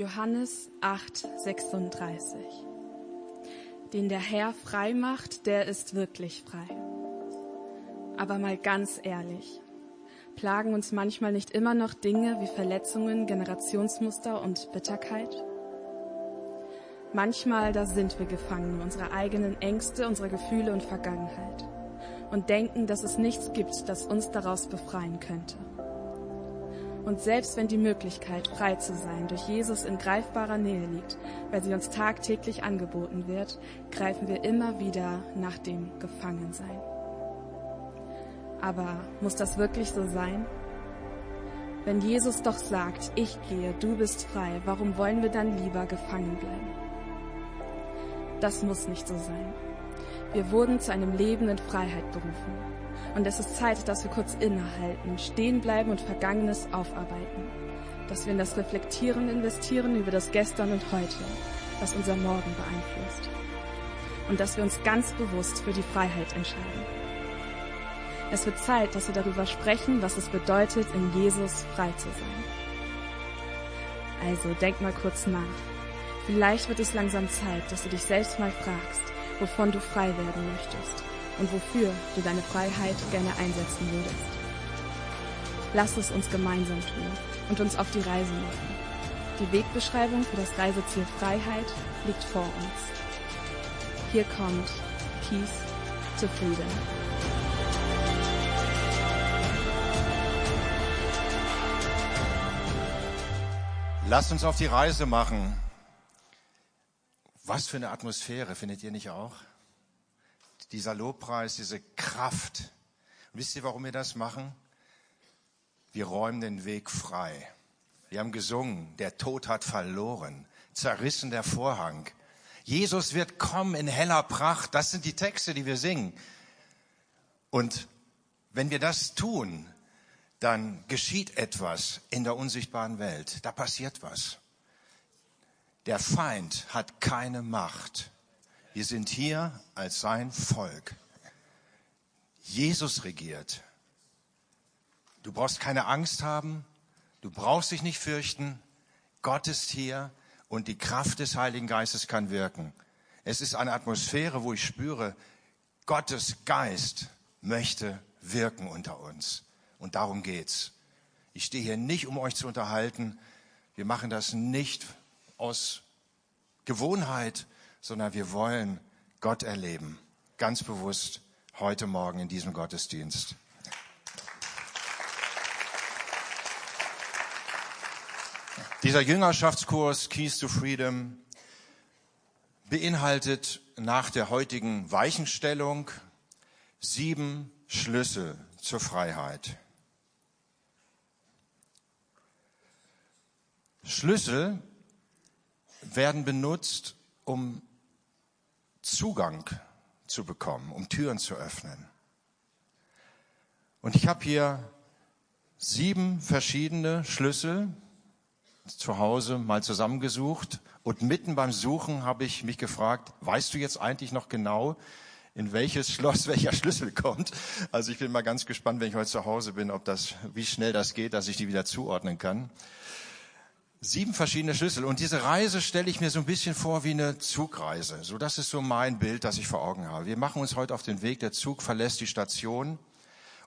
Johannes 8, 36. Den der Herr frei macht, der ist wirklich frei. Aber mal ganz ehrlich, plagen uns manchmal nicht immer noch Dinge wie Verletzungen, Generationsmuster und Bitterkeit? Manchmal, da sind wir gefangen unserer eigenen Ängste, unserer Gefühle und Vergangenheit und denken, dass es nichts gibt, das uns daraus befreien könnte. Und selbst wenn die Möglichkeit, frei zu sein, durch Jesus in greifbarer Nähe liegt, weil sie uns tagtäglich angeboten wird, greifen wir immer wieder nach dem Gefangensein. Aber muss das wirklich so sein? Wenn Jesus doch sagt, ich gehe, du bist frei, warum wollen wir dann lieber gefangen bleiben? Das muss nicht so sein. Wir wurden zu einem Leben in Freiheit berufen. Und es ist Zeit, dass wir kurz innehalten, stehen bleiben und Vergangenes aufarbeiten. Dass wir in das Reflektieren investieren über das Gestern und Heute, was unser Morgen beeinflusst. Und dass wir uns ganz bewusst für die Freiheit entscheiden. Es wird Zeit, dass wir darüber sprechen, was es bedeutet, in Jesus frei zu sein. Also denk mal kurz nach. Vielleicht wird es langsam Zeit, dass du dich selbst mal fragst, wovon du frei werden möchtest und wofür du deine Freiheit gerne einsetzen würdest. Lass es uns gemeinsam tun und uns auf die Reise machen. Die Wegbeschreibung für das Reiseziel Freiheit liegt vor uns. Hier kommt Peace to Freedom. Lasst uns auf die Reise machen. Was für eine Atmosphäre, findet ihr nicht auch? Dieser Lobpreis, diese Kraft. Und wisst ihr, warum wir das machen? Wir räumen den Weg frei. Wir haben gesungen, der Tod hat verloren, zerrissen der Vorhang. Jesus wird kommen in heller Pracht. Das sind die Texte, die wir singen. Und wenn wir das tun, dann geschieht etwas in der unsichtbaren Welt. Da passiert was. Der Feind hat keine Macht. Wir sind hier als sein Volk. Jesus regiert. Du brauchst keine Angst haben. Du brauchst dich nicht fürchten. Gott ist hier und die Kraft des Heiligen Geistes kann wirken. Es ist eine Atmosphäre, wo ich spüre, Gottes Geist möchte wirken unter uns. Und darum geht's. Ich stehe hier nicht, um euch zu unterhalten. Wir machen das nicht aus Gewohnheit, sondern wir wollen Gott erleben. Ganz bewusst heute Morgen in diesem Gottesdienst. Dieser Jüngerschaftskurs Keys to Freedom beinhaltet nach der heutigen Weichenstellung sieben Schlüssel zur Freiheit. Schlüssel werden benutzt, um Zugang zu bekommen, um Türen zu öffnen. Und ich habe hier sieben verschiedene Schlüssel zu Hause mal zusammengesucht. Und mitten beim Suchen habe ich mich gefragt, weißt du jetzt eigentlich noch genau, in welches Schloss welcher Schlüssel kommt? Also ich bin mal ganz gespannt, wenn ich heute zu Hause bin, ob das, wie schnell das geht, dass ich die wieder zuordnen kann sieben verschiedene Schlüssel. Und diese Reise stelle ich mir so ein bisschen vor wie eine Zugreise. So, das ist so mein Bild, das ich vor Augen habe. Wir machen uns heute auf den Weg. Der Zug verlässt die Station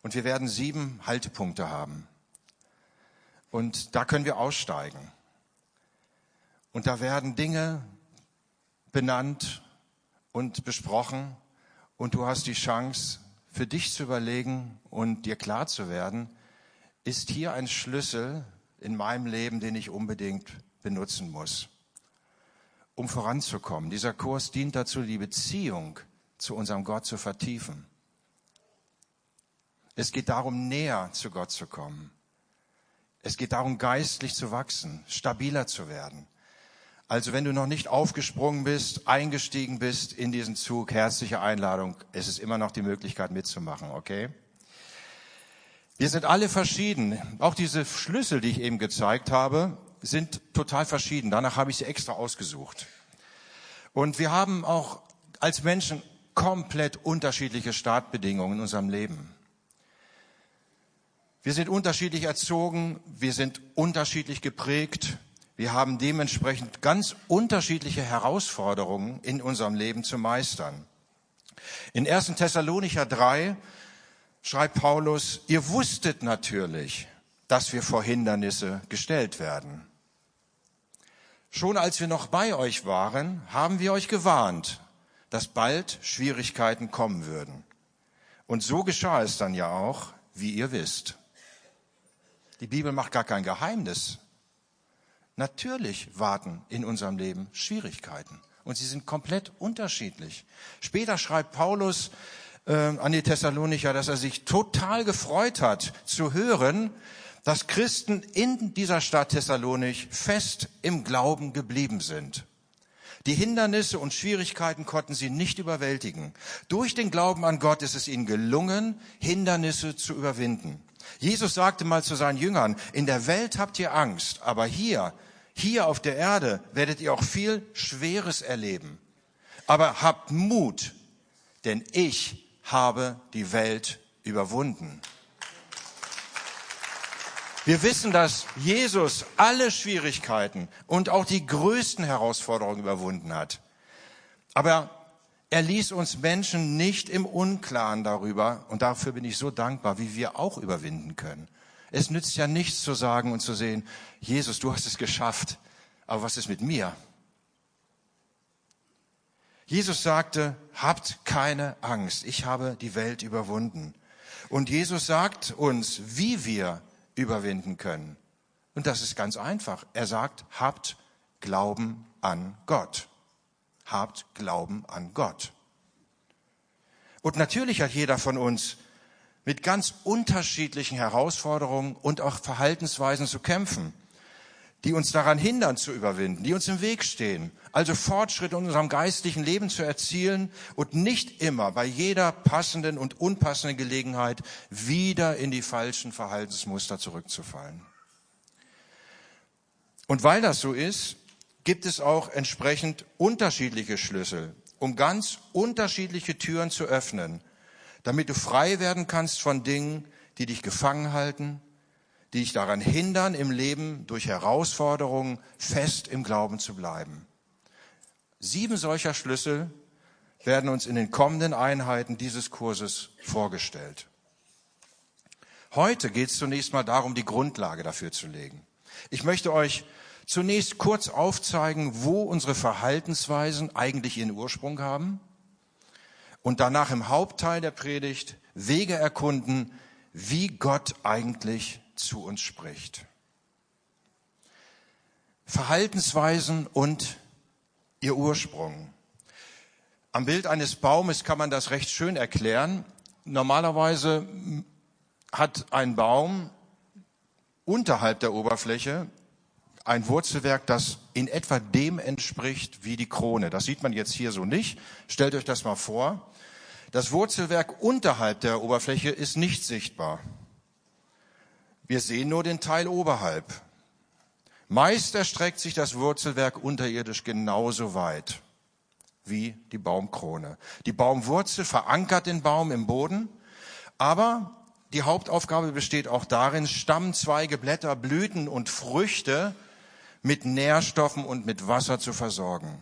und wir werden sieben Haltepunkte haben. Und da können wir aussteigen. Und da werden Dinge benannt und besprochen. Und du hast die Chance, für dich zu überlegen und dir klar zu werden, ist hier ein Schlüssel, in meinem Leben, den ich unbedingt benutzen muss, um voranzukommen. Dieser Kurs dient dazu, die Beziehung zu unserem Gott zu vertiefen. Es geht darum, näher zu Gott zu kommen. Es geht darum, geistlich zu wachsen, stabiler zu werden. Also wenn du noch nicht aufgesprungen bist, eingestiegen bist in diesen Zug, herzliche Einladung. Es ist immer noch die Möglichkeit mitzumachen, okay? Wir sind alle verschieden. Auch diese Schlüssel, die ich eben gezeigt habe, sind total verschieden. Danach habe ich sie extra ausgesucht. Und wir haben auch als Menschen komplett unterschiedliche Startbedingungen in unserem Leben. Wir sind unterschiedlich erzogen, wir sind unterschiedlich geprägt, Wir haben dementsprechend ganz unterschiedliche Herausforderungen in unserem Leben zu meistern. In 1. Thessalonicher 3 schreibt Paulus, ihr wusstet natürlich, dass wir vor Hindernisse gestellt werden. Schon als wir noch bei euch waren, haben wir euch gewarnt, dass bald Schwierigkeiten kommen würden. Und so geschah es dann ja auch, wie ihr wisst. Die Bibel macht gar kein Geheimnis. Natürlich warten in unserem Leben Schwierigkeiten. Und sie sind komplett unterschiedlich. Später schreibt Paulus äh, an die Thessalonicher, dass er sich total gefreut hat zu hören, dass Christen in dieser Stadt Thessalonich fest im Glauben geblieben sind. Die Hindernisse und Schwierigkeiten konnten sie nicht überwältigen. Durch den Glauben an Gott ist es ihnen gelungen, Hindernisse zu überwinden. Jesus sagte mal zu seinen Jüngern, in der Welt habt ihr Angst, aber hier, hier auf der Erde werdet ihr auch viel Schweres erleben. Aber habt Mut, denn ich habe die Welt überwunden. Wir wissen, dass Jesus alle Schwierigkeiten und auch die größten Herausforderungen überwunden hat. Aber er ließ uns Menschen nicht im Unklaren darüber, und dafür bin ich so dankbar, wie wir auch überwinden können. Es nützt ja nichts zu sagen und zu sehen, Jesus, du hast es geschafft, aber was ist mit mir? Jesus sagte, habt keine Angst, ich habe die Welt überwunden. Und Jesus sagt uns, wie wir überwinden können. Und das ist ganz einfach. Er sagt, habt Glauben an Gott. Habt Glauben an Gott. Und natürlich hat jeder von uns mit ganz unterschiedlichen Herausforderungen und auch Verhaltensweisen zu kämpfen, die uns daran hindern zu überwinden, die uns im Weg stehen. Also Fortschritt in unserem geistlichen Leben zu erzielen und nicht immer bei jeder passenden und unpassenden Gelegenheit wieder in die falschen Verhaltensmuster zurückzufallen. Und weil das so ist, gibt es auch entsprechend unterschiedliche Schlüssel, um ganz unterschiedliche Türen zu öffnen, damit du frei werden kannst von Dingen, die dich gefangen halten, die dich daran hindern, im Leben durch Herausforderungen fest im Glauben zu bleiben. Sieben solcher Schlüssel werden uns in den kommenden Einheiten dieses Kurses vorgestellt. Heute geht es zunächst mal darum, die Grundlage dafür zu legen. Ich möchte euch zunächst kurz aufzeigen, wo unsere Verhaltensweisen eigentlich ihren Ursprung haben und danach im Hauptteil der Predigt Wege erkunden, wie Gott eigentlich zu uns spricht. Verhaltensweisen und ihr Ursprung. Am Bild eines Baumes kann man das recht schön erklären. Normalerweise hat ein Baum unterhalb der Oberfläche ein Wurzelwerk, das in etwa dem entspricht wie die Krone. Das sieht man jetzt hier so nicht. Stellt euch das mal vor. Das Wurzelwerk unterhalb der Oberfläche ist nicht sichtbar. Wir sehen nur den Teil oberhalb. Meist erstreckt sich das Wurzelwerk unterirdisch genauso weit wie die Baumkrone. Die Baumwurzel verankert den Baum im Boden, aber die Hauptaufgabe besteht auch darin, Stamm, Zweige, Blätter, Blüten und Früchte mit Nährstoffen und mit Wasser zu versorgen.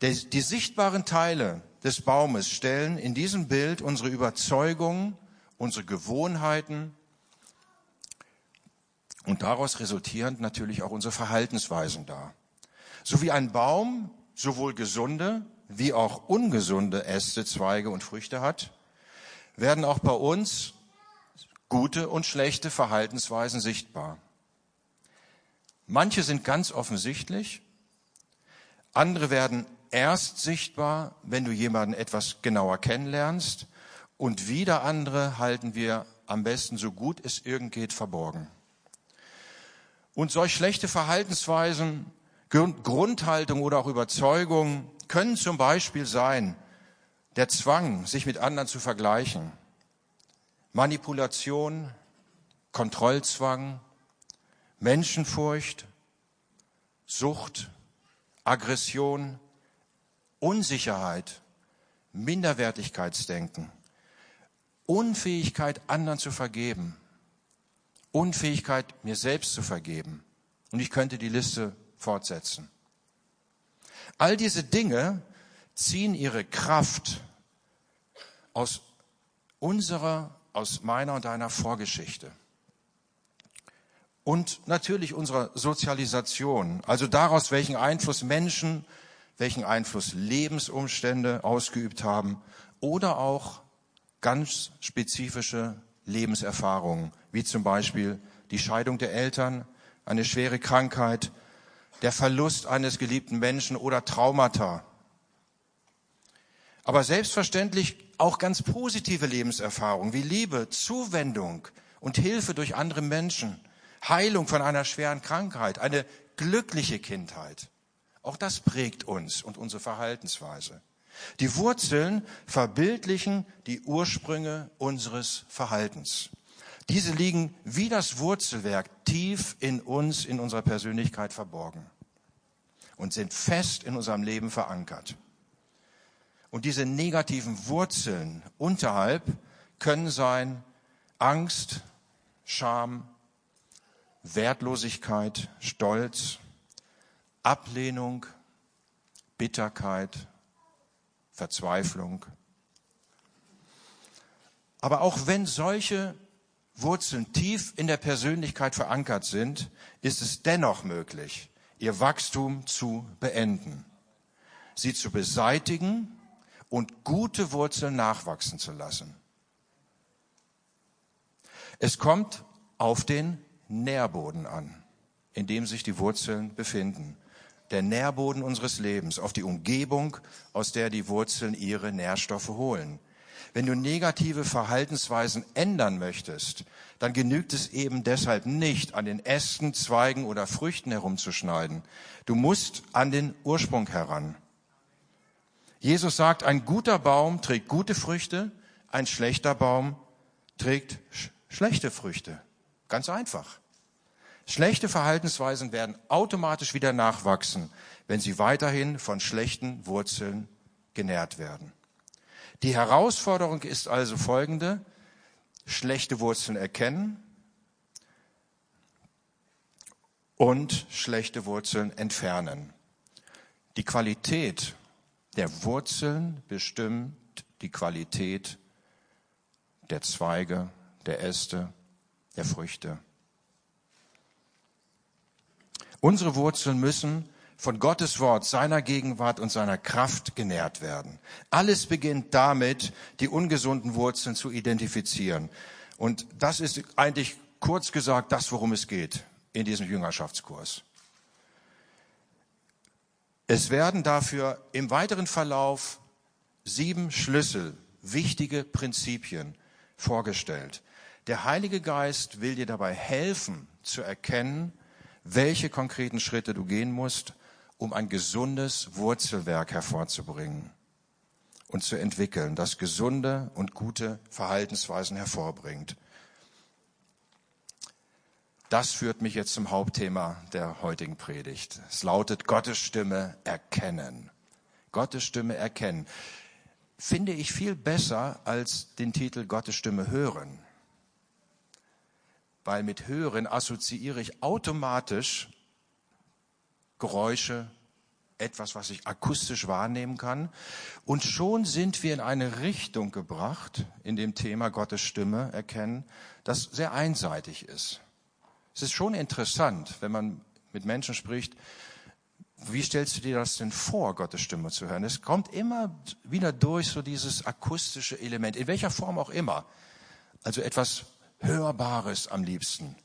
Die sichtbaren Teile des Baumes stellen in diesem Bild unsere Überzeugungen, unsere Gewohnheiten, und daraus resultierend natürlich auch unsere Verhaltensweisen dar. So wie ein Baum sowohl gesunde wie auch ungesunde Äste, Zweige und Früchte hat, werden auch bei uns gute und schlechte Verhaltensweisen sichtbar. Manche sind ganz offensichtlich, andere werden erst sichtbar, wenn du jemanden etwas genauer kennenlernst, und wieder andere halten wir am besten so gut es irgend geht verborgen. Und solch schlechte Verhaltensweisen, Grundhaltung oder auch Überzeugung können zum Beispiel sein, der Zwang, sich mit anderen zu vergleichen, Manipulation, Kontrollzwang, Menschenfurcht, Sucht, Aggression, Unsicherheit, Minderwertigkeitsdenken, Unfähigkeit, anderen zu vergeben, Unfähigkeit, mir selbst zu vergeben, Und ich könnte die Liste fortsetzen. All diese Dinge ziehen ihre Kraft aus unserer, aus meiner und deiner Vorgeschichte. Und natürlich unserer Sozialisation, also daraus, welchen Einfluss Menschen, welchen Einfluss Lebensumstände ausgeübt haben oder auch ganz spezifische Lebenserfahrungen, wie zum Beispiel die Scheidung der Eltern, eine schwere Krankheit, der Verlust eines geliebten Menschen oder Traumata. Aber selbstverständlich auch ganz positive Lebenserfahrungen wie Liebe, Zuwendung und Hilfe durch andere Menschen, Heilung von einer schweren Krankheit, eine glückliche Kindheit. Auch das prägt uns und unsere Verhaltensweise. Die Wurzeln verbildlichen die Ursprünge unseres Verhaltens. Diese liegen wie das Wurzelwerk tief in uns, in unserer Persönlichkeit verborgen und sind fest in unserem Leben verankert. Und diese negativen Wurzeln unterhalb können sein Angst, Scham, Wertlosigkeit, Stolz, Ablehnung, Bitterkeit, Verzweiflung. Aber auch wenn solche Wurzeln tief in der Persönlichkeit verankert sind, ist es dennoch möglich, ihr Wachstum zu beenden, sie zu beseitigen und gute Wurzeln nachwachsen zu lassen. Es kommt auf den Nährboden an, in dem sich die Wurzeln befinden. Der Nährboden unseres Lebens, auf die Umgebung, aus der die Wurzeln ihre Nährstoffe holen. Wenn du negative Verhaltensweisen ändern möchtest, dann genügt es eben deshalb nicht, an den Ästen, Zweigen oder Früchten herumzuschneiden. Du musst an den Ursprung heran. Jesus sagt, ein guter Baum trägt gute Früchte, ein schlechter Baum trägt sch schlechte Früchte. Ganz einfach. Schlechte Verhaltensweisen werden automatisch wieder nachwachsen, wenn sie weiterhin von schlechten Wurzeln genährt werden. Die Herausforderung ist also folgende. Schlechte Wurzeln erkennen und schlechte Wurzeln entfernen. Die Qualität der Wurzeln bestimmt die Qualität der Zweige, der Äste, der Früchte. Unsere Wurzeln müssen von Gottes Wort, seiner Gegenwart und seiner Kraft genährt werden. Alles beginnt damit, die ungesunden Wurzeln zu identifizieren. Und das ist eigentlich kurz gesagt das, worum es geht in diesem Jüngerschaftskurs. Es werden dafür im weiteren Verlauf sieben Schlüssel, wichtige Prinzipien vorgestellt. Der Heilige Geist will dir dabei helfen zu erkennen, welche konkreten Schritte du gehen musst, um ein gesundes Wurzelwerk hervorzubringen und zu entwickeln, das gesunde und gute Verhaltensweisen hervorbringt. Das führt mich jetzt zum Hauptthema der heutigen Predigt. Es lautet Gottes Stimme erkennen. Gottes Stimme erkennen. Finde ich viel besser als den Titel Gottes Stimme hören. Weil mit hören assoziiere ich automatisch Geräusche, etwas, was ich akustisch wahrnehmen kann. Und schon sind wir in eine Richtung gebracht, in dem Thema Gottes Stimme erkennen, das sehr einseitig ist. Es ist schon interessant, wenn man mit Menschen spricht, wie stellst du dir das denn vor, Gottes Stimme zu hören? Es kommt immer wieder durch so dieses akustische Element, in welcher Form auch immer. Also etwas Hörbares am liebsten.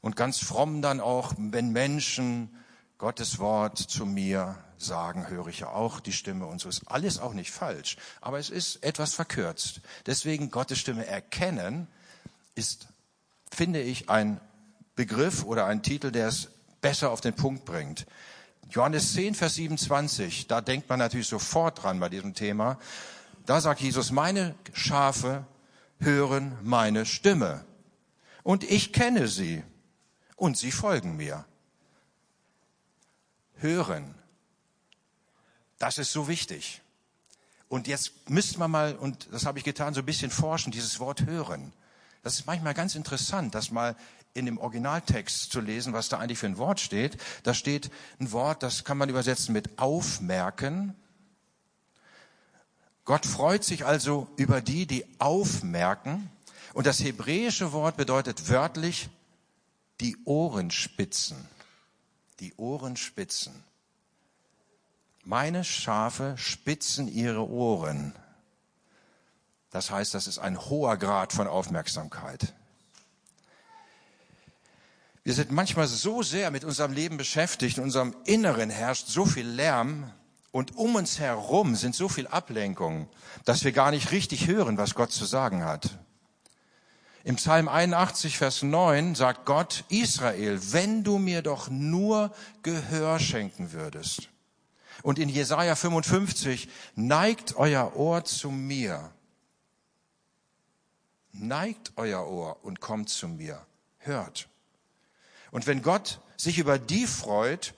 Und ganz fromm dann auch, wenn Menschen Gottes Wort zu mir sagen, höre ich ja auch die Stimme und so ist alles auch nicht falsch. Aber es ist etwas verkürzt. Deswegen Gottes Stimme erkennen ist, finde ich, ein Begriff oder ein Titel, der es besser auf den Punkt bringt. Johannes 10, Vers 27, da denkt man natürlich sofort dran bei diesem Thema. Da sagt Jesus, meine Schafe hören meine Stimme und ich kenne sie und sie folgen mir. Hören, das ist so wichtig. Und jetzt müsste man mal, und das habe ich getan, so ein bisschen forschen, dieses Wort hören. Das ist manchmal ganz interessant, das mal in dem Originaltext zu lesen, was da eigentlich für ein Wort steht. Da steht ein Wort, das kann man übersetzen mit aufmerken. Gott freut sich also über die, die aufmerken. Und das hebräische Wort bedeutet wörtlich die Ohrenspitzen. Die Ohrenspitzen. Meine Schafe spitzen ihre Ohren. Das heißt, das ist ein hoher Grad von Aufmerksamkeit. Wir sind manchmal so sehr mit unserem Leben beschäftigt, in unserem Inneren herrscht so viel Lärm und um uns herum sind so viel Ablenkungen, dass wir gar nicht richtig hören, was Gott zu sagen hat. Im Psalm 81, Vers 9 sagt Gott, Israel, wenn du mir doch nur Gehör schenken würdest. Und in Jesaja 55, neigt euer Ohr zu mir. Neigt euer Ohr und kommt zu mir. Hört. Und wenn Gott sich über die freut,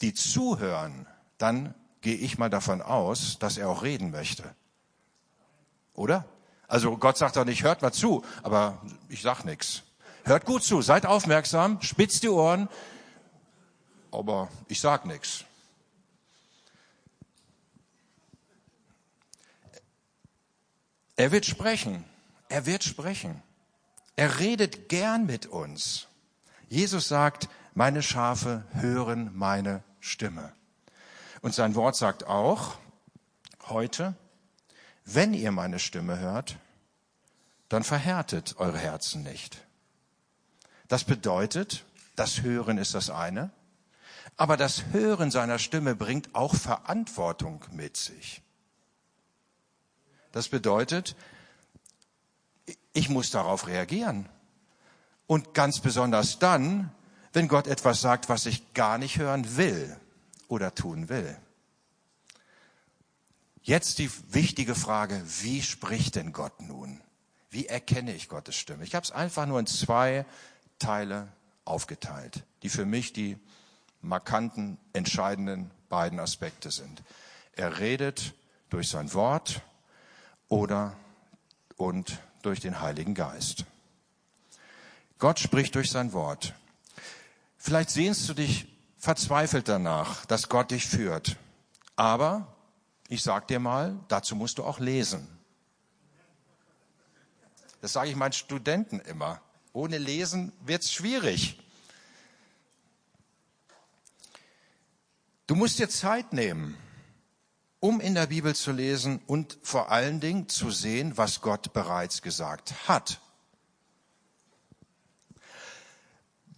die zuhören, dann gehe ich mal davon aus, dass er auch reden möchte. Oder? Also Gott sagt doch nicht, hört mal zu, aber ich sag nichts. Hört gut zu, seid aufmerksam, spitzt die Ohren, aber ich sag nichts. Er wird sprechen. Er wird sprechen. Er redet gern mit uns. Jesus sagt, meine Schafe hören meine Stimme. Und sein Wort sagt auch, heute, wenn ihr meine Stimme hört, dann verhärtet eure Herzen nicht. Das bedeutet, das Hören ist das eine, aber das Hören seiner Stimme bringt auch Verantwortung mit sich. Das bedeutet, ich muss darauf reagieren. Und ganz besonders dann, wenn Gott etwas sagt, was ich gar nicht hören will oder tun will. Jetzt die wichtige Frage, wie spricht denn Gott nun? Wie erkenne ich Gottes Stimme? Ich habe es einfach nur in zwei Teile aufgeteilt, die für mich die markanten, entscheidenden beiden Aspekte sind. Er redet durch sein Wort oder und durch den Heiligen Geist. Gott spricht durch sein Wort. Vielleicht sehnst du dich verzweifelt danach, dass Gott dich führt. Aber ich sag dir mal, dazu musst du auch lesen. Das sage ich meinen Studenten immer. Ohne Lesen wird's schwierig. Du musst dir Zeit nehmen, um in der Bibel zu lesen und vor allen Dingen zu sehen, was Gott bereits gesagt hat.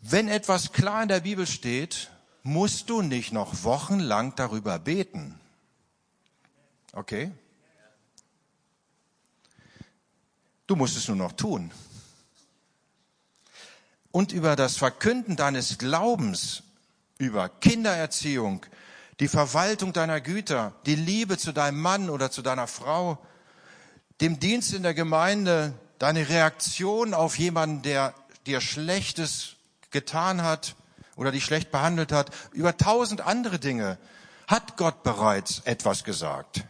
Wenn etwas klar in der Bibel steht, musst du nicht noch wochenlang darüber beten. Okay? Du musst es nur noch tun. Und über das Verkünden deines Glaubens, über Kindererziehung, die Verwaltung deiner Güter, die Liebe zu deinem Mann oder zu deiner Frau, dem Dienst in der Gemeinde, deine Reaktion auf jemanden, der dir Schlechtes getan hat oder dich schlecht behandelt hat, über tausend andere Dinge hat Gott bereits etwas gesagt.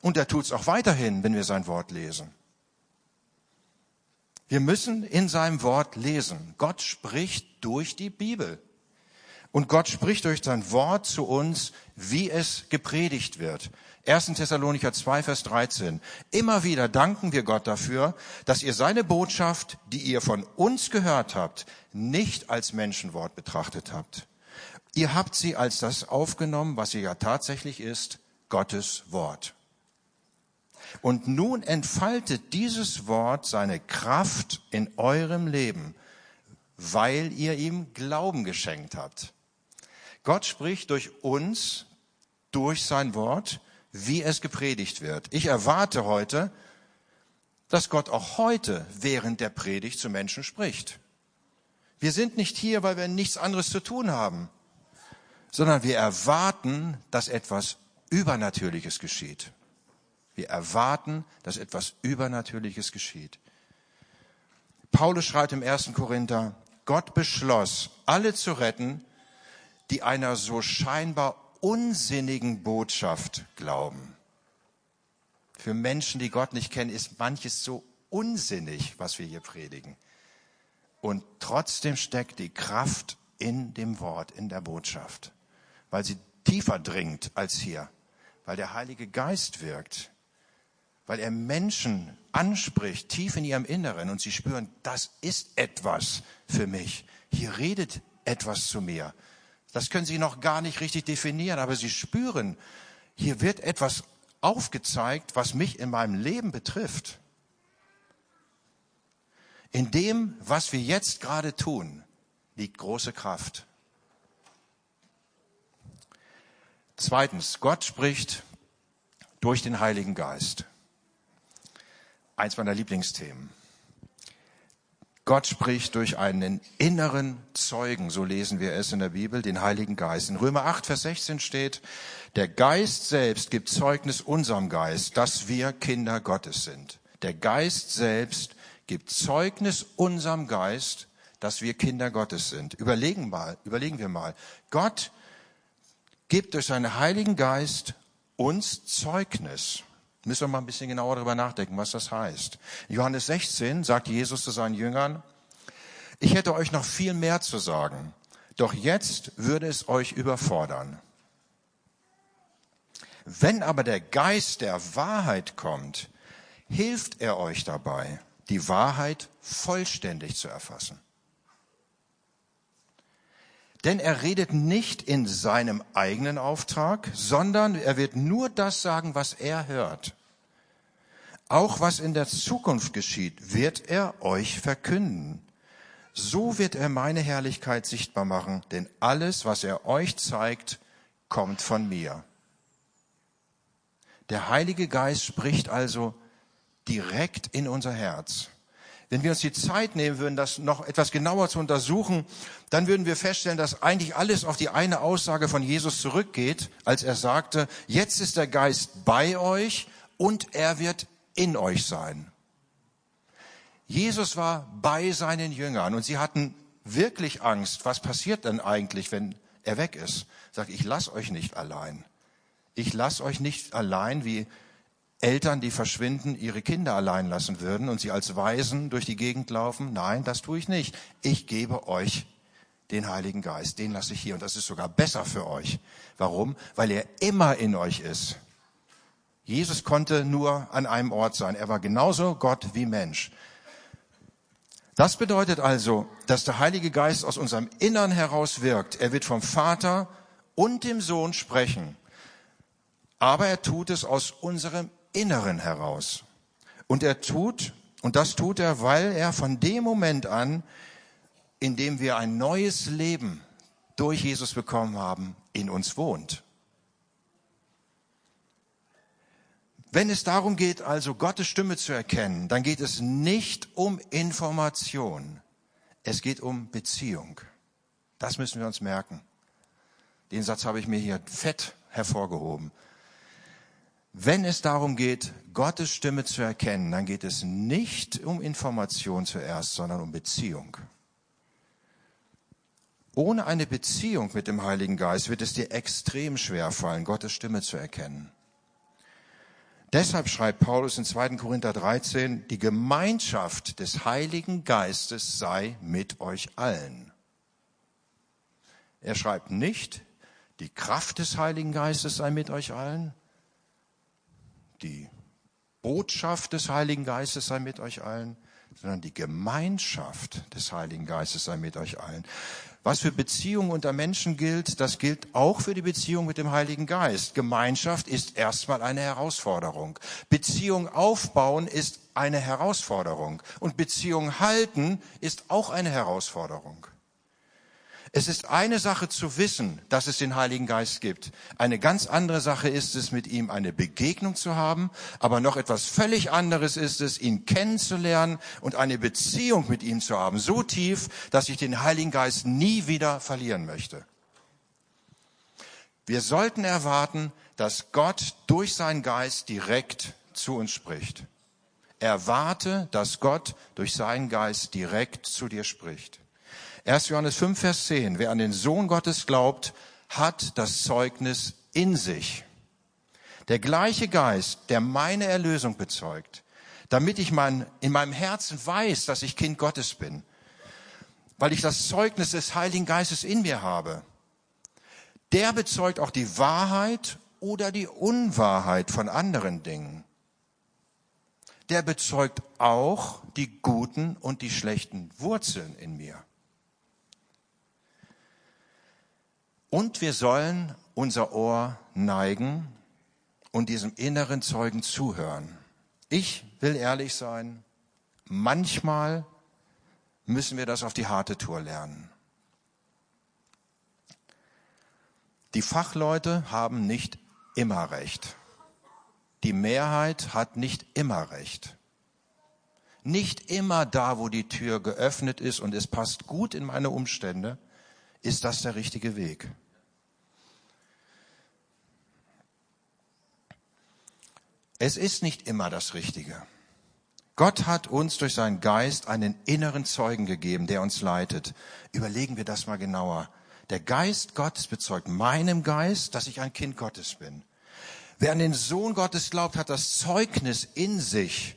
Und er tut es auch weiterhin, wenn wir sein Wort lesen. Wir müssen in seinem Wort lesen. Gott spricht durch die Bibel. Und Gott spricht durch sein Wort zu uns, wie es gepredigt wird. 1. Thessalonicher 2, Vers 13. Immer wieder danken wir Gott dafür, dass ihr seine Botschaft, die ihr von uns gehört habt, nicht als Menschenwort betrachtet habt. Ihr habt sie als das aufgenommen, was sie ja tatsächlich ist, Gottes Wort. Und nun entfaltet dieses Wort seine Kraft in eurem Leben, weil ihr ihm Glauben geschenkt habt. Gott spricht durch uns, durch sein Wort, wie es gepredigt wird. Ich erwarte heute, dass Gott auch heute während der Predigt zu Menschen spricht. Wir sind nicht hier, weil wir nichts anderes zu tun haben, sondern wir erwarten, dass etwas Übernatürliches geschieht. Wir erwarten, dass etwas Übernatürliches geschieht. Paulus schreibt im ersten Korinther, Gott beschloss, alle zu retten, die einer so scheinbar unsinnigen Botschaft glauben. Für Menschen, die Gott nicht kennen, ist manches so unsinnig, was wir hier predigen. Und trotzdem steckt die Kraft in dem Wort, in der Botschaft, weil sie tiefer dringt als hier, weil der Heilige Geist wirkt, weil er Menschen anspricht, tief in ihrem Inneren und sie spüren, das ist etwas für mich. Hier redet etwas zu mir. Das können sie noch gar nicht richtig definieren, aber sie spüren, hier wird etwas aufgezeigt, was mich in meinem Leben betrifft. In dem, was wir jetzt gerade tun, liegt große Kraft. Zweitens, Gott spricht durch den Heiligen Geist. Eins meiner Lieblingsthemen. Gott spricht durch einen inneren Zeugen, so lesen wir es in der Bibel, den Heiligen Geist. In Römer 8, Vers 16 steht, der Geist selbst gibt Zeugnis unserem Geist, dass wir Kinder Gottes sind. Der Geist selbst gibt Zeugnis unserem Geist, dass wir Kinder Gottes sind. Überlegen mal, überlegen wir mal. Gott gibt durch seinen Heiligen Geist uns Zeugnis. Müssen wir mal ein bisschen genauer darüber nachdenken, was das heißt. Johannes 16 sagt Jesus zu seinen Jüngern, ich hätte euch noch viel mehr zu sagen, doch jetzt würde es euch überfordern. Wenn aber der Geist der Wahrheit kommt, hilft er euch dabei, die Wahrheit vollständig zu erfassen. Denn er redet nicht in seinem eigenen Auftrag, sondern er wird nur das sagen, was er hört. Auch was in der Zukunft geschieht, wird er euch verkünden. So wird er meine Herrlichkeit sichtbar machen, denn alles, was er euch zeigt, kommt von mir. Der Heilige Geist spricht also direkt in unser Herz. Wenn wir uns die Zeit nehmen würden, das noch etwas genauer zu untersuchen, dann würden wir feststellen, dass eigentlich alles auf die eine Aussage von Jesus zurückgeht, als er sagte, jetzt ist der Geist bei euch und er wird in euch sein. Jesus war bei seinen Jüngern und sie hatten wirklich Angst. Was passiert denn eigentlich, wenn er weg ist? Sagt, ich lass euch nicht allein. Ich lass euch nicht allein, wie Eltern, die verschwinden, ihre Kinder allein lassen würden und sie als Waisen durch die Gegend laufen. Nein, das tue ich nicht. Ich gebe euch den Heiligen Geist. Den lasse ich hier. Und das ist sogar besser für euch. Warum? Weil er immer in euch ist. Jesus konnte nur an einem Ort sein. Er war genauso Gott wie Mensch. Das bedeutet also, dass der Heilige Geist aus unserem Innern heraus wirkt. Er wird vom Vater und dem Sohn sprechen. Aber er tut es aus unserem Inneren heraus. Und er tut, und das tut er, weil er von dem Moment an, in dem wir ein neues Leben durch Jesus bekommen haben, in uns wohnt. Wenn es darum geht, also Gottes Stimme zu erkennen, dann geht es nicht um Information. Es geht um Beziehung. Das müssen wir uns merken. Den Satz habe ich mir hier fett hervorgehoben. Wenn es darum geht, Gottes Stimme zu erkennen, dann geht es nicht um Information zuerst, sondern um Beziehung. Ohne eine Beziehung mit dem Heiligen Geist wird es dir extrem schwer fallen, Gottes Stimme zu erkennen. Deshalb schreibt Paulus in 2. Korinther 13, die Gemeinschaft des Heiligen Geistes sei mit euch allen. Er schreibt nicht, die Kraft des Heiligen Geistes sei mit euch allen, die Botschaft des Heiligen Geistes sei mit euch allen, sondern die Gemeinschaft des Heiligen Geistes sei mit euch allen. Was für Beziehungen unter Menschen gilt, das gilt auch für die Beziehung mit dem Heiligen Geist. Gemeinschaft ist erstmal eine Herausforderung. Beziehung aufbauen ist eine Herausforderung. Und Beziehung halten ist auch eine Herausforderung. Es ist eine Sache zu wissen, dass es den Heiligen Geist gibt. Eine ganz andere Sache ist es, mit ihm eine Begegnung zu haben. Aber noch etwas völlig anderes ist es, ihn kennenzulernen und eine Beziehung mit ihm zu haben. So tief, dass ich den Heiligen Geist nie wieder verlieren möchte. Wir sollten erwarten, dass Gott durch seinen Geist direkt zu uns spricht. Erwarte, dass Gott durch seinen Geist direkt zu dir spricht. 1. Johannes 5, Vers 10. Wer an den Sohn Gottes glaubt, hat das Zeugnis in sich. Der gleiche Geist, der meine Erlösung bezeugt, damit ich mein, in meinem Herzen weiß, dass ich Kind Gottes bin, weil ich das Zeugnis des Heiligen Geistes in mir habe. Der bezeugt auch die Wahrheit oder die Unwahrheit von anderen Dingen. Der bezeugt auch die guten und die schlechten Wurzeln in mir. Und wir sollen unser Ohr neigen und diesem inneren Zeugen zuhören. Ich will ehrlich sein, manchmal müssen wir das auf die harte Tour lernen. Die Fachleute haben nicht immer recht. Die Mehrheit hat nicht immer recht. Nicht immer da, wo die Tür geöffnet ist und es passt gut in meine Umstände, ist das der richtige Weg. Es ist nicht immer das Richtige. Gott hat uns durch seinen Geist einen inneren Zeugen gegeben, der uns leitet. Überlegen wir das mal genauer. Der Geist Gottes bezeugt meinem Geist, dass ich ein Kind Gottes bin. Wer an den Sohn Gottes glaubt, hat das Zeugnis in sich.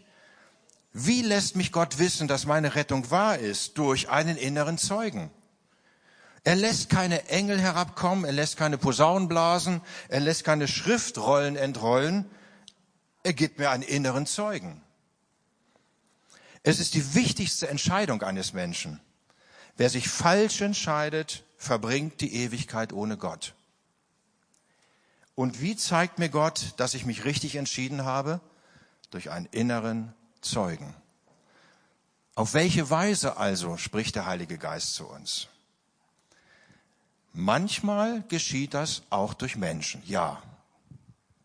Wie lässt mich Gott wissen, dass meine Rettung wahr ist? Durch einen inneren Zeugen. Er lässt keine Engel herabkommen, er lässt keine Posaunen blasen, er lässt keine Schriftrollen entrollen, er gibt mir einen inneren Zeugen. Es ist die wichtigste Entscheidung eines Menschen. Wer sich falsch entscheidet, verbringt die Ewigkeit ohne Gott. Und wie zeigt mir Gott, dass ich mich richtig entschieden habe? Durch einen inneren Zeugen. Auf welche Weise also spricht der Heilige Geist zu uns? Manchmal geschieht das auch durch Menschen. Ja,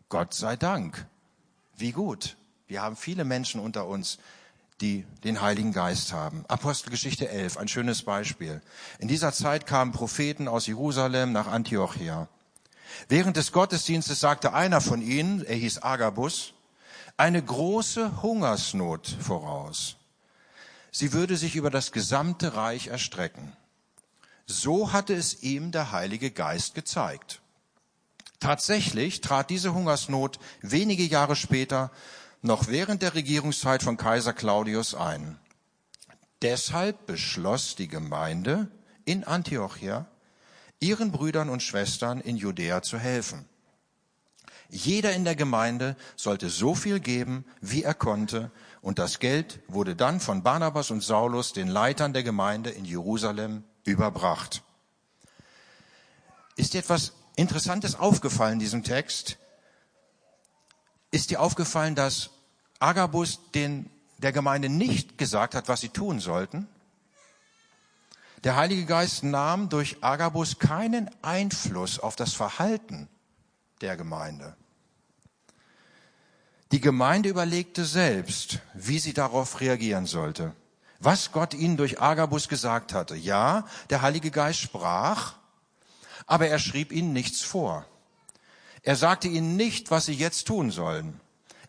Gott sei Dank. Wie gut. Wir haben viele Menschen unter uns, die den Heiligen Geist haben. Apostelgeschichte 11, ein schönes Beispiel. In dieser Zeit kamen Propheten aus Jerusalem nach Antiochia. Während des Gottesdienstes sagte einer von ihnen, er hieß Agabus, eine große Hungersnot voraus. Sie würde sich über das gesamte Reich erstrecken. So hatte es ihm der Heilige Geist gezeigt. Tatsächlich trat diese Hungersnot wenige Jahre später noch während der Regierungszeit von Kaiser Claudius ein. Deshalb beschloss die Gemeinde in Antiochia, ihren Brüdern und Schwestern in Judäa zu helfen. Jeder in der Gemeinde sollte so viel geben, wie er konnte, und das Geld wurde dann von Barnabas und Saulus, den Leitern der Gemeinde in Jerusalem, überbracht. Ist etwas Interessantes aufgefallen in diesem Text? Ist dir aufgefallen, dass Agabus den, der Gemeinde nicht gesagt hat, was sie tun sollten? Der Heilige Geist nahm durch Agabus keinen Einfluss auf das Verhalten der Gemeinde. Die Gemeinde überlegte selbst, wie sie darauf reagieren sollte. Was Gott ihnen durch Agabus gesagt hatte. Ja, der Heilige Geist sprach, aber er schrieb ihnen nichts vor. Er sagte ihnen nicht, was sie jetzt tun sollen.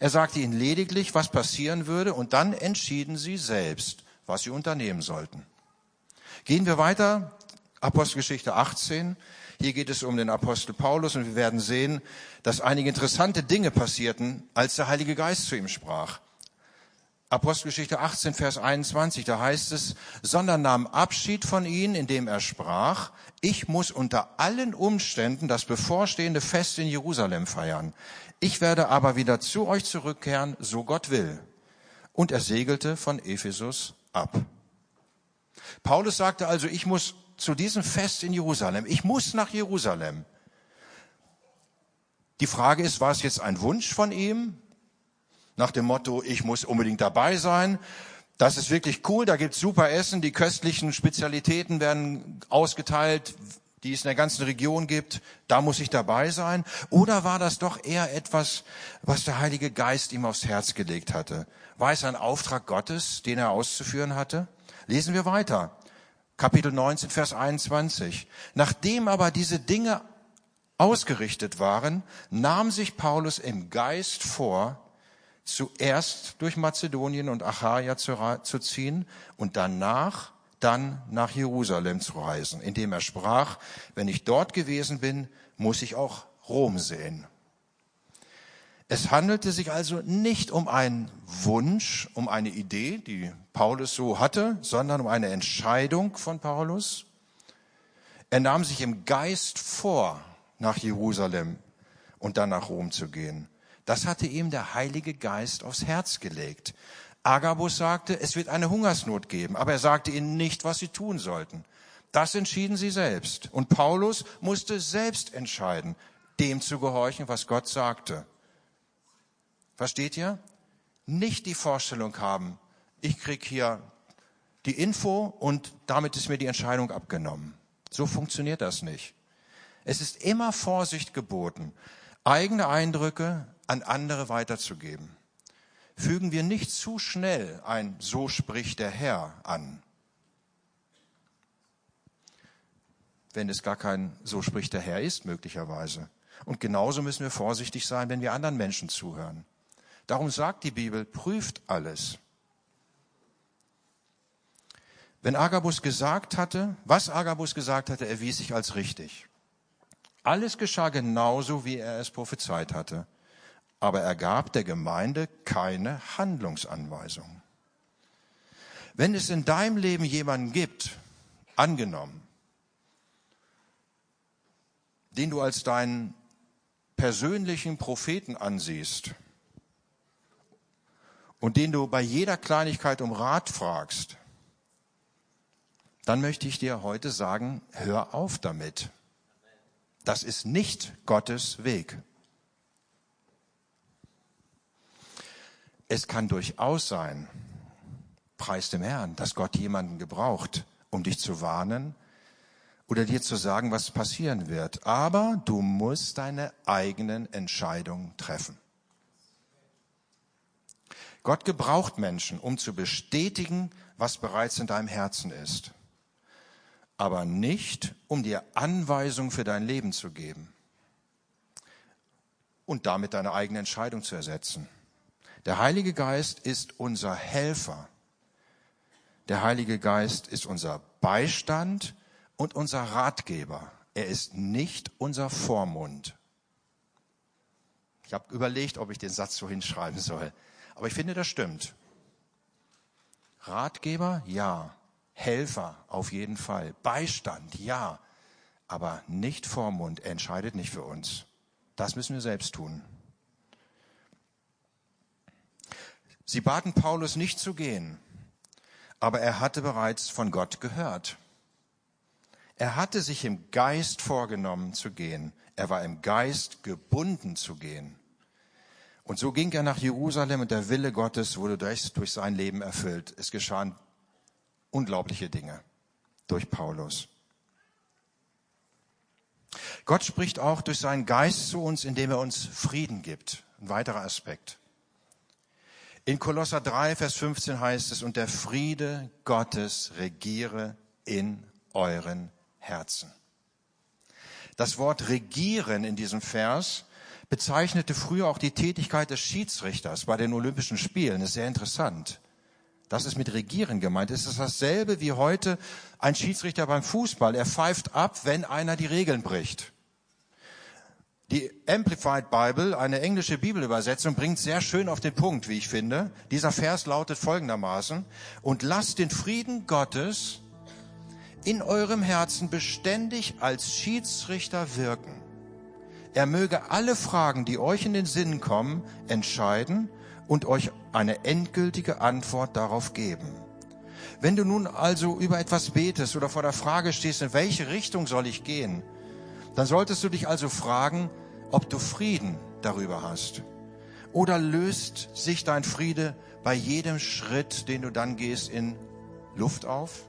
Er sagte ihnen lediglich, was passieren würde, und dann entschieden sie selbst, was sie unternehmen sollten. Gehen wir weiter, Apostelgeschichte 18. Hier geht es um den Apostel Paulus und wir werden sehen, dass einige interessante Dinge passierten, als der Heilige Geist zu ihm sprach. Apostelgeschichte 18, Vers 21, da heißt es, sondern nahm Abschied von ihnen, indem er sprach, ich muss unter allen Umständen das bevorstehende Fest in Jerusalem feiern. Ich werde aber wieder zu euch zurückkehren, so Gott will. Und er segelte von Ephesus ab. Paulus sagte also, ich muss zu diesem Fest in Jerusalem, ich muss nach Jerusalem. Die Frage ist, war es jetzt ein Wunsch von ihm? Nach dem Motto, ich muss unbedingt dabei sein. Das ist wirklich cool, da gibt's super Essen, die köstlichen Spezialitäten werden ausgeteilt, die es in der ganzen Region gibt, da muss ich dabei sein? Oder war das doch eher etwas, was der Heilige Geist ihm aufs Herz gelegt hatte? War es ein Auftrag Gottes, den er auszuführen hatte? Lesen wir weiter. Kapitel 19, Vers 21. Nachdem aber diese Dinge ausgerichtet waren, nahm sich Paulus im Geist vor, zuerst durch Mazedonien und Achaia zu, zu ziehen und danach dann nach Jerusalem zu reisen, indem er sprach, wenn ich dort gewesen bin, muss ich auch Rom sehen. Es handelte sich also nicht um einen Wunsch, um eine Idee, die Paulus so hatte, sondern um eine Entscheidung von Paulus. Er nahm sich im Geist vor, nach Jerusalem und dann nach Rom zu gehen. Das hatte ihm der Heilige Geist aufs Herz gelegt. Agabus sagte, es wird eine Hungersnot geben, aber er sagte ihnen nicht, was sie tun sollten. Das entschieden sie selbst. Und Paulus musste selbst entscheiden, dem zu gehorchen, was Gott sagte. Versteht ihr? Nicht die Vorstellung haben, ich krieg hier die Info und damit ist mir die Entscheidung abgenommen. So funktioniert das nicht. Es ist immer Vorsicht geboten, eigene Eindrücke an andere weiterzugeben. Fügen wir nicht zu schnell ein So spricht der Herr an. Wenn es gar kein So spricht der Herr ist, möglicherweise. Und genauso müssen wir vorsichtig sein, wenn wir anderen Menschen zuhören. Darum sagt die Bibel, prüft alles. Wenn Agabus gesagt hatte, was Agabus gesagt hatte, erwies sich als richtig. Alles geschah genauso, wie er es prophezeit hatte. Aber er gab der Gemeinde keine Handlungsanweisung. Wenn es in deinem Leben jemanden gibt, angenommen, den du als deinen persönlichen Propheten ansiehst und den du bei jeder Kleinigkeit um Rat fragst, dann möchte ich dir heute sagen, hör auf damit. Das ist nicht Gottes Weg. Es kann durchaus sein, preis dem Herrn, dass Gott jemanden gebraucht, um dich zu warnen oder dir zu sagen, was passieren wird. Aber du musst deine eigenen Entscheidungen treffen. Gott gebraucht Menschen, um zu bestätigen, was bereits in deinem Herzen ist aber nicht, um dir Anweisungen für dein Leben zu geben und damit deine eigene Entscheidung zu ersetzen. Der Heilige Geist ist unser Helfer. Der Heilige Geist ist unser Beistand und unser Ratgeber. Er ist nicht unser Vormund. Ich habe überlegt, ob ich den Satz so hinschreiben soll. Aber ich finde, das stimmt. Ratgeber, ja. Helfer auf jeden Fall. Beistand, ja. Aber nicht Vormund. Er entscheidet nicht für uns. Das müssen wir selbst tun. Sie baten Paulus nicht zu gehen, aber er hatte bereits von Gott gehört. Er hatte sich im Geist vorgenommen zu gehen. Er war im Geist gebunden zu gehen. Und so ging er nach Jerusalem und der Wille Gottes wurde durch, durch sein Leben erfüllt. Es geschahen unglaubliche Dinge durch Paulus. Gott spricht auch durch seinen Geist zu uns, indem er uns Frieden gibt. Ein weiterer Aspekt. In Kolosser 3, Vers 15 heißt es, und der Friede Gottes regiere in euren Herzen. Das Wort regieren in diesem Vers bezeichnete früher auch die Tätigkeit des Schiedsrichters bei den Olympischen Spielen. Das ist sehr interessant. Das ist mit Regieren gemeint. Es ist dasselbe wie heute ein Schiedsrichter beim Fußball. Er pfeift ab, wenn einer die Regeln bricht. Die Amplified Bible, eine englische Bibelübersetzung, bringt sehr schön auf den Punkt, wie ich finde. Dieser Vers lautet folgendermaßen, und lasst den Frieden Gottes in eurem Herzen beständig als Schiedsrichter wirken. Er möge alle Fragen, die euch in den Sinn kommen, entscheiden und euch eine endgültige Antwort darauf geben. Wenn du nun also über etwas betest oder vor der Frage stehst, in welche Richtung soll ich gehen, dann solltest du dich also fragen, ob du Frieden darüber hast. Oder löst sich dein Friede bei jedem Schritt, den du dann gehst, in Luft auf?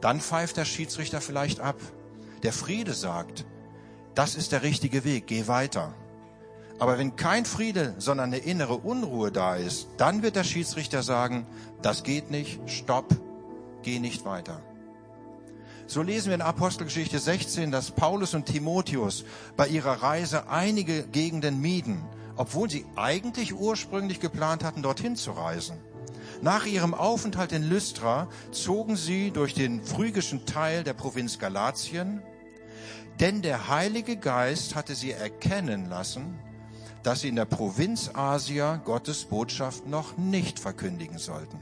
Dann pfeift der Schiedsrichter vielleicht ab. Der Friede sagt, das ist der richtige Weg, geh weiter. Aber wenn kein Friede, sondern eine innere Unruhe da ist, dann wird der Schiedsrichter sagen, das geht nicht, stopp, geh nicht weiter. So lesen wir in Apostelgeschichte 16, dass Paulus und Timotheus bei ihrer Reise einige Gegenden mieden, obwohl sie eigentlich ursprünglich geplant hatten, dorthin zu reisen. Nach ihrem Aufenthalt in Lystra zogen sie durch den phrygischen Teil der Provinz Galatien, denn der Heilige Geist hatte sie erkennen lassen, dass sie in der Provinz Asia Gottes Botschaft noch nicht verkündigen sollten.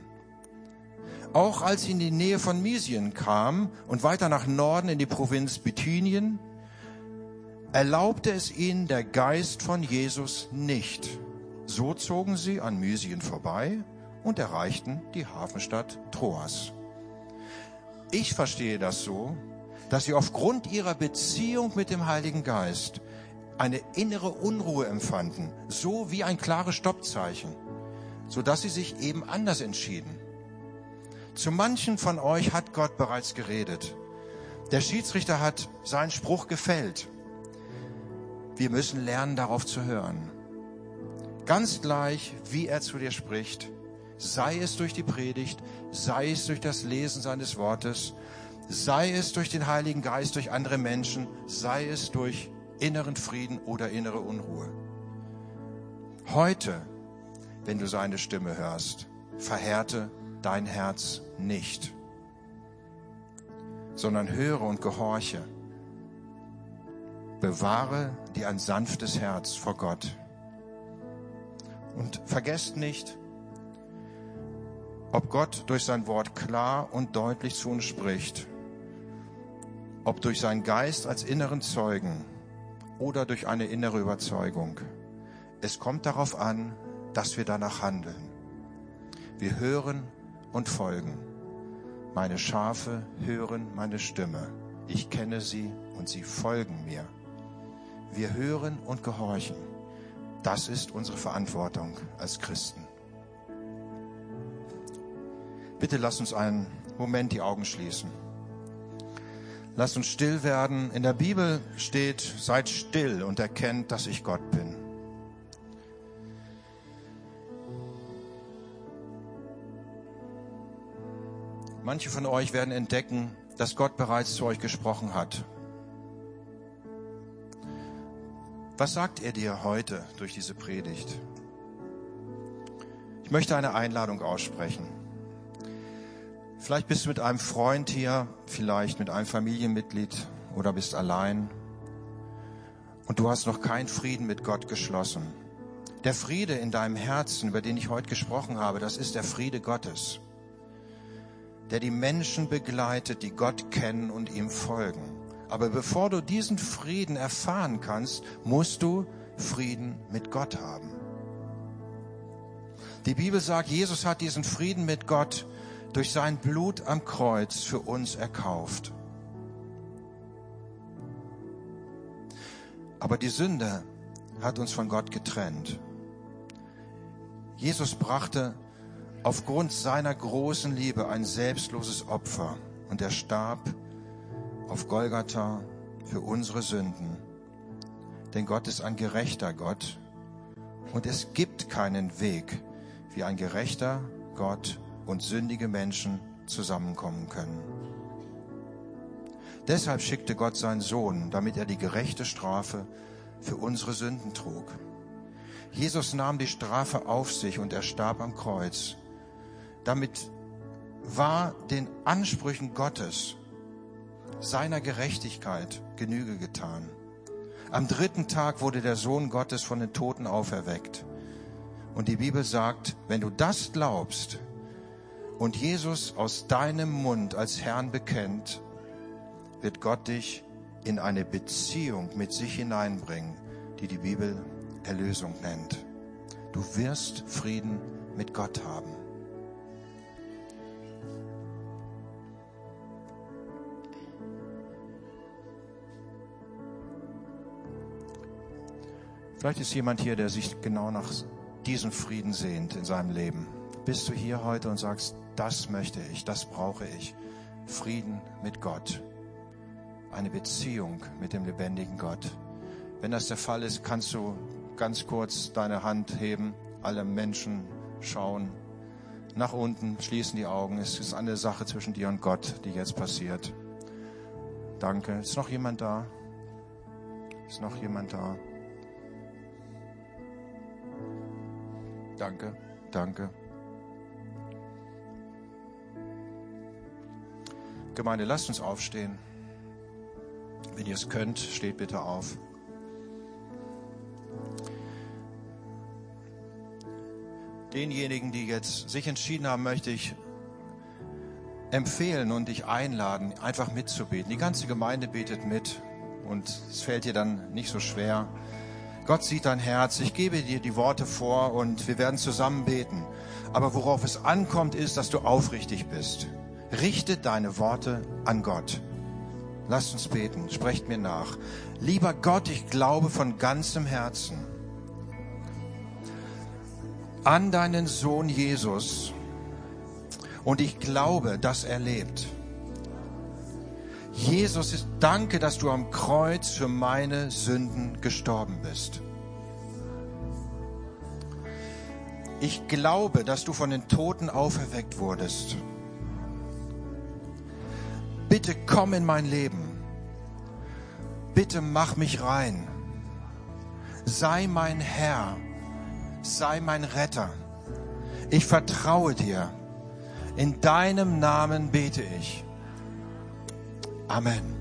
Auch als sie in die Nähe von Misien kamen und weiter nach Norden in die Provinz Bithynien, erlaubte es ihnen der Geist von Jesus nicht. So zogen sie an Mysien vorbei und erreichten die Hafenstadt Troas. Ich verstehe das so, dass sie aufgrund ihrer Beziehung mit dem Heiligen Geist eine innere Unruhe empfanden, so wie ein klares Stoppzeichen, so dass sie sich eben anders entschieden. Zu manchen von euch hat Gott bereits geredet. Der Schiedsrichter hat seinen Spruch gefällt. Wir müssen lernen, darauf zu hören. Ganz gleich, wie er zu dir spricht, sei es durch die Predigt, sei es durch das Lesen seines Wortes, sei es durch den Heiligen Geist, durch andere Menschen, sei es durch inneren Frieden oder innere Unruhe. Heute, wenn du seine Stimme hörst, verhärte dein Herz nicht, sondern höre und gehorche. Bewahre dir ein sanftes Herz vor Gott. Und vergesst nicht, ob Gott durch sein Wort klar und deutlich zu uns spricht, ob durch seinen Geist als inneren Zeugen oder durch eine innere Überzeugung. Es kommt darauf an, dass wir danach handeln. Wir hören und folgen. Meine Schafe hören meine Stimme. Ich kenne sie und sie folgen mir. Wir hören und gehorchen. Das ist unsere Verantwortung als Christen. Bitte lass uns einen Moment die Augen schließen. Lass uns still werden. In der Bibel steht, seid still und erkennt, dass ich Gott bin. Manche von euch werden entdecken, dass Gott bereits zu euch gesprochen hat. Was sagt er dir heute durch diese Predigt? Ich möchte eine Einladung aussprechen. Vielleicht bist du mit einem Freund hier, vielleicht mit einem Familienmitglied oder bist allein und du hast noch keinen Frieden mit Gott geschlossen. Der Friede in deinem Herzen, über den ich heute gesprochen habe, das ist der Friede Gottes der die Menschen begleitet, die Gott kennen und ihm folgen. Aber bevor du diesen Frieden erfahren kannst, musst du Frieden mit Gott haben. Die Bibel sagt, Jesus hat diesen Frieden mit Gott durch sein Blut am Kreuz für uns erkauft. Aber die Sünde hat uns von Gott getrennt. Jesus brachte aufgrund seiner großen Liebe ein selbstloses Opfer und er starb auf Golgatha für unsere Sünden. Denn Gott ist ein gerechter Gott und es gibt keinen Weg, wie ein gerechter Gott und sündige Menschen zusammenkommen können. Deshalb schickte Gott seinen Sohn, damit er die gerechte Strafe für unsere Sünden trug. Jesus nahm die Strafe auf sich und er starb am Kreuz damit war den Ansprüchen Gottes, seiner Gerechtigkeit Genüge getan. Am dritten Tag wurde der Sohn Gottes von den Toten auferweckt. Und die Bibel sagt, wenn du das glaubst und Jesus aus deinem Mund als Herrn bekennt, wird Gott dich in eine Beziehung mit sich hineinbringen, die die Bibel Erlösung nennt. Du wirst Frieden mit Gott haben. Vielleicht ist jemand hier, der sich genau nach diesem Frieden sehnt in seinem Leben. Bist du hier heute und sagst, das möchte ich, das brauche ich. Frieden mit Gott. Eine Beziehung mit dem lebendigen Gott. Wenn das der Fall ist, kannst du ganz kurz deine Hand heben, alle Menschen schauen nach unten, schließen die Augen. Es ist eine Sache zwischen dir und Gott, die jetzt passiert. Danke. Ist noch jemand da? Ist noch jemand da? Danke, danke. Gemeinde, lasst uns aufstehen. Wenn ihr es könnt, steht bitte auf. denjenigen, die jetzt sich entschieden haben, möchte ich empfehlen und dich einladen, einfach mitzubeten. Die ganze Gemeinde betet mit und es fällt dir dann nicht so schwer. Gott sieht dein Herz. Ich gebe dir die Worte vor und wir werden zusammen beten. Aber worauf es ankommt, ist, dass du aufrichtig bist. Richte deine Worte an Gott. Lasst uns beten. Sprecht mir nach. Lieber Gott, ich glaube von ganzem Herzen an deinen Sohn Jesus und ich glaube, dass er lebt. Jesus, danke, dass du am Kreuz für meine Sünden gestorben bist. Ich glaube, dass du von den Toten auferweckt wurdest. Bitte komm in mein Leben. Bitte mach mich rein. Sei mein Herr. Sei mein Retter. Ich vertraue dir. In deinem Namen bete ich. Amen.